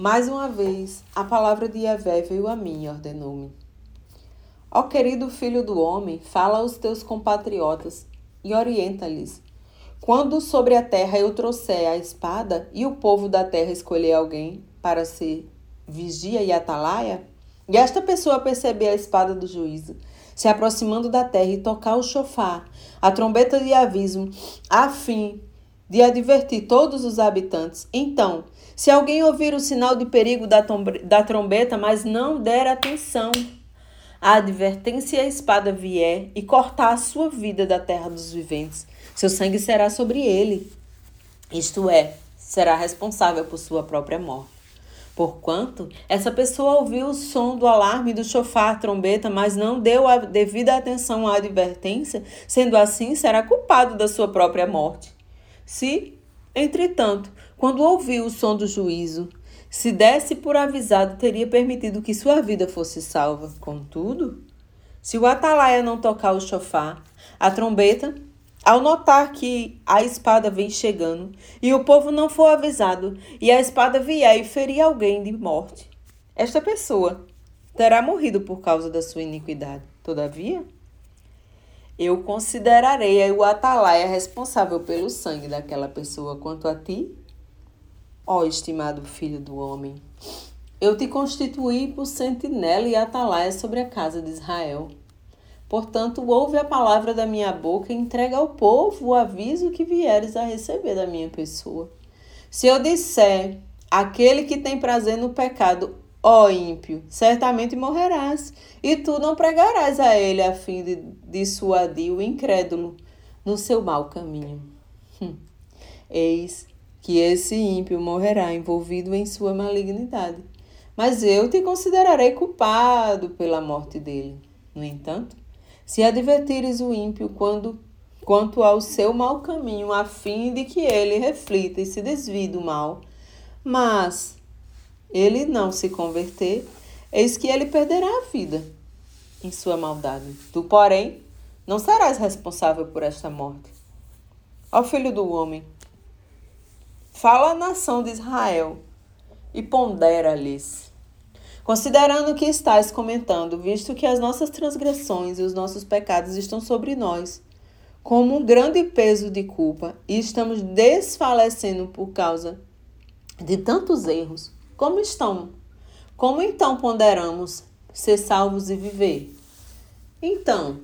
Mais uma vez, a palavra de Yahvé veio a mim e ordenou-me. Ó querido filho do homem, fala aos teus compatriotas e orienta-lhes. Quando sobre a terra eu trouxer a espada e o povo da terra escolher alguém para ser vigia e atalaia, e esta pessoa perceber a espada do juízo, se aproximando da terra e tocar o chofar, a trombeta de aviso, a fim de advertir todos os habitantes, então se alguém ouvir o sinal de perigo da, da trombeta, mas não der atenção, a advertência e a espada vier e cortar a sua vida da terra dos viventes, seu sangue será sobre ele. Isto é, será responsável por sua própria morte. Porquanto essa pessoa ouviu o som do alarme do chofar, trombeta, mas não deu a devida atenção à advertência, sendo assim, será culpado da sua própria morte. Se, entretanto, quando ouviu o som do juízo, se desse por avisado, teria permitido que sua vida fosse salva. Contudo, se o atalaia não tocar o chofar, a trombeta, ao notar que a espada vem chegando e o povo não for avisado, e a espada vier e ferir alguém de morte, esta pessoa terá morrido por causa da sua iniquidade. Todavia, eu considerarei o atalaia responsável pelo sangue daquela pessoa. Quanto a ti, Ó estimado filho do homem, eu te constituí por sentinela e atalaia sobre a casa de Israel. Portanto, ouve a palavra da minha boca e entrega ao povo o aviso que vieres a receber da minha pessoa. Se eu disser, aquele que tem prazer no pecado, ó ímpio, certamente morrerás, e tu não pregarás a ele a fim de dissuadir o incrédulo no seu mau caminho. Hum. Eis que esse ímpio morrerá envolvido em sua malignidade. Mas eu te considerarei culpado pela morte dele. No entanto, se advertires o ímpio quando, quanto ao seu mau caminho, a fim de que ele reflita e se desvie do mal, mas ele não se converter, eis que ele perderá a vida em sua maldade. Tu, porém, não serás responsável por esta morte. Ó filho do homem, Fala a nação de Israel e pondera-lhes. Considerando o que estás comentando, visto que as nossas transgressões e os nossos pecados estão sobre nós, como um grande peso de culpa, e estamos desfalecendo por causa de tantos erros, como estão? Como então ponderamos ser salvos e viver? Então,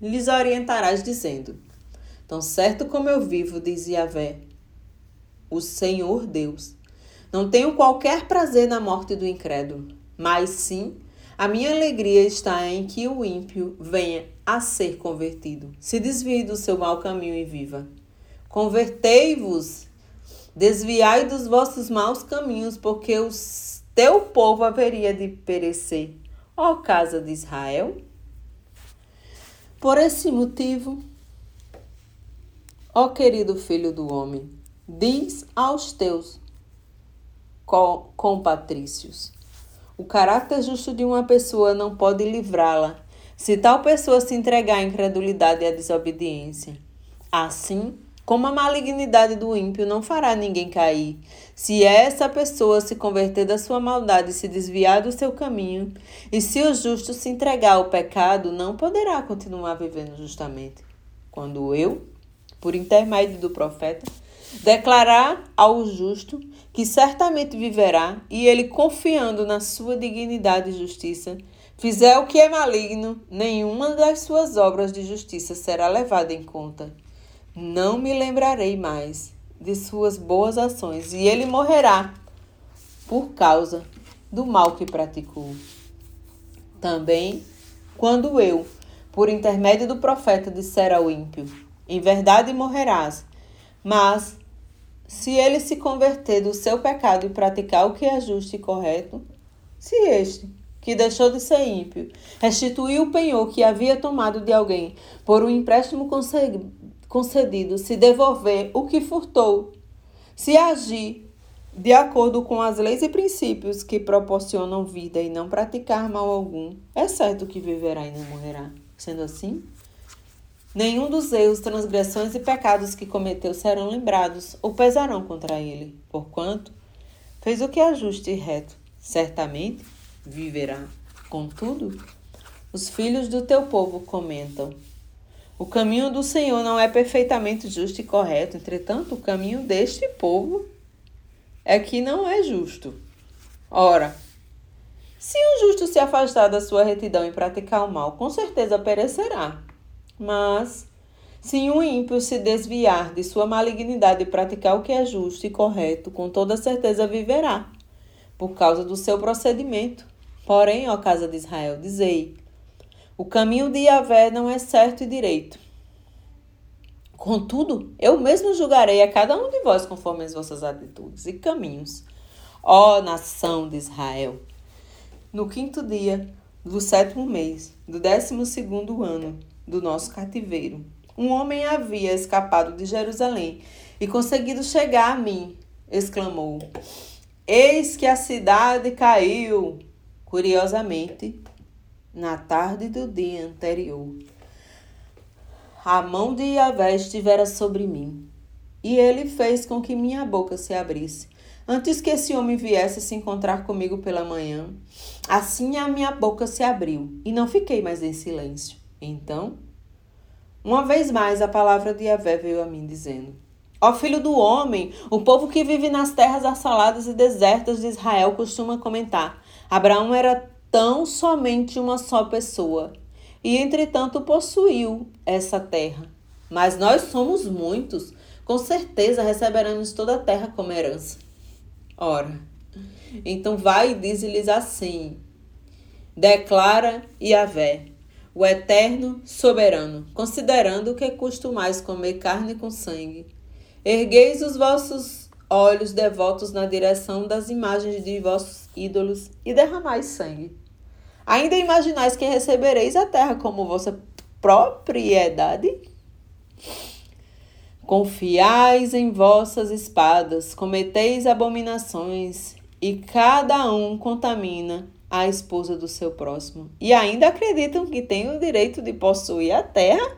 lhes orientarás dizendo: Tão certo como eu vivo, diz Yahvé, o Senhor Deus. Não tenho qualquer prazer na morte do incrédulo, mas sim a minha alegria está em que o ímpio venha a ser convertido, se desvie do seu mau caminho e viva. Convertei-vos, desviai dos vossos maus caminhos, porque o teu povo haveria de perecer. Ó casa de Israel, por esse motivo, ó querido filho do homem, Diz aos teus compatrícios: O caráter justo de uma pessoa não pode livrá-la, se tal pessoa se entregar à incredulidade e à desobediência. Assim, como a malignidade do ímpio não fará ninguém cair, se essa pessoa se converter da sua maldade e se desviar do seu caminho, e se o justo se entregar ao pecado, não poderá continuar vivendo justamente. Quando eu, por intermédio do profeta, declarar ao justo que certamente viverá, e ele, confiando na sua dignidade e justiça, fizer o que é maligno, nenhuma das suas obras de justiça será levada em conta. Não me lembrarei mais de suas boas ações, e ele morrerá por causa do mal que praticou. Também, quando eu, por intermédio do profeta, disser ao ímpio: Em verdade morrerás, mas se ele se converter do seu pecado e praticar o que é justo e correto, se este, que deixou de ser ímpio, restituir o penhor que havia tomado de alguém por um empréstimo concedido, se devolver o que furtou, se agir de acordo com as leis e princípios que proporcionam vida e não praticar mal algum, é certo que viverá e não morrerá. Sendo assim, Nenhum dos erros, transgressões e pecados que cometeu serão lembrados ou pesarão contra ele, porquanto fez o que é justo e reto, certamente viverá. Contudo, os filhos do teu povo comentam: O caminho do Senhor não é perfeitamente justo e correto, entretanto, o caminho deste povo é que não é justo. Ora, se um justo se afastar da sua retidão e praticar o mal, com certeza perecerá. Mas, se um ímpio se desviar de sua malignidade e praticar o que é justo e correto, com toda certeza viverá, por causa do seu procedimento. Porém, ó casa de Israel, dizei: o caminho de Yahvé não é certo e direito. Contudo, eu mesmo julgarei a cada um de vós conforme as vossas atitudes e caminhos. Ó nação de Israel! No quinto dia do sétimo mês, do décimo segundo ano do nosso cativeiro, um homem havia escapado de Jerusalém e conseguido chegar a mim, exclamou: Eis que a cidade caiu! Curiosamente, na tarde do dia anterior, a mão de Yahvé estivera sobre mim, e ele fez com que minha boca se abrisse. Antes que esse homem viesse se encontrar comigo pela manhã, assim a minha boca se abriu, e não fiquei mais em silêncio. Então, uma vez mais a palavra de Yahvé veio a mim, dizendo: Ó filho do homem, o povo que vive nas terras assoladas e desertas de Israel costuma comentar: Abraão era tão somente uma só pessoa e entretanto possuiu essa terra. Mas nós somos muitos, com certeza receberemos toda a terra como herança. Ora, então vai e diz-lhes assim: Declara Yahvé, o eterno soberano, considerando que custa mais comer carne com sangue. Ergueis os vossos olhos devotos na direção das imagens de vossos ídolos e derramais sangue. Ainda imaginais que recebereis a terra como vossa propriedade? Confiais em vossas espadas, cometeis abominações, e cada um contamina a esposa do seu próximo. E ainda acreditam que têm o direito de possuir a terra?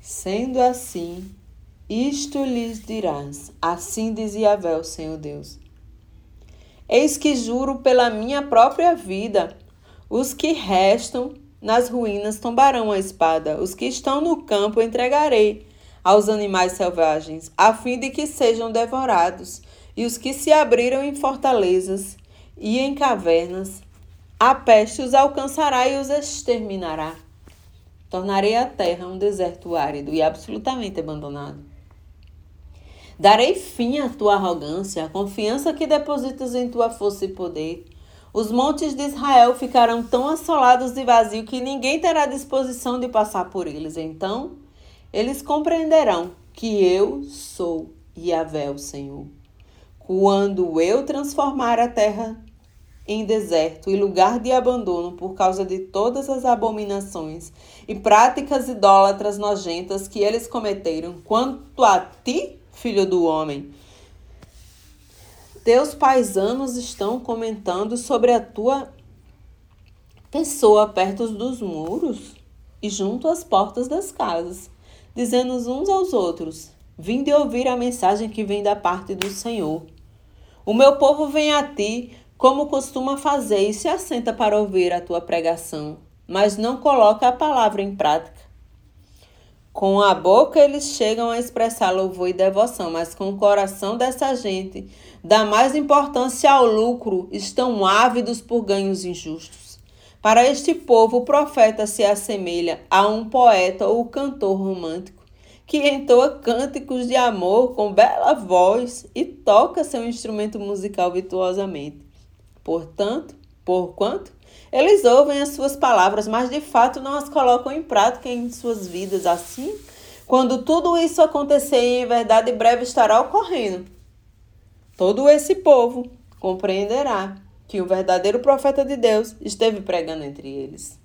Sendo assim, isto lhes dirás: Assim diz Yahvé, o Senhor Deus. Eis que juro pela minha própria vida: os que restam nas ruínas tombarão a espada, os que estão no campo entregarei aos animais selvagens, a fim de que sejam devorados, e os que se abriram em fortalezas e em cavernas, a peste os alcançará e os exterminará. Tornarei a terra um deserto árido e absolutamente abandonado. Darei fim à tua arrogância, à confiança que depositas em tua força e poder. Os montes de Israel ficarão tão assolados e vazios que ninguém terá disposição de passar por eles. Então, eles compreenderão que eu sou Yahvé, o Senhor. Quando eu transformar a terra em deserto e lugar de abandono por causa de todas as abominações e práticas idólatras nojentas que eles cometeram, quanto a ti, filho do homem. Teus paisanos estão comentando sobre a tua pessoa perto dos muros e junto às portas das casas, dizendo uns aos outros: Vinde ouvir a mensagem que vem da parte do Senhor. O meu povo vem a ti, como costuma fazer, e se assenta para ouvir a tua pregação, mas não coloca a palavra em prática. Com a boca eles chegam a expressar louvor e devoção, mas com o coração dessa gente dá mais importância ao lucro, estão ávidos por ganhos injustos. Para este povo, o profeta se assemelha a um poeta ou cantor romântico que entoa cânticos de amor com bela voz e toca seu instrumento musical virtuosamente. Portanto, porquanto eles ouvem as suas palavras, mas de fato não as colocam em prática em suas vidas. Assim, quando tudo isso acontecer, em verdade breve estará ocorrendo. Todo esse povo compreenderá que o verdadeiro profeta de Deus esteve pregando entre eles.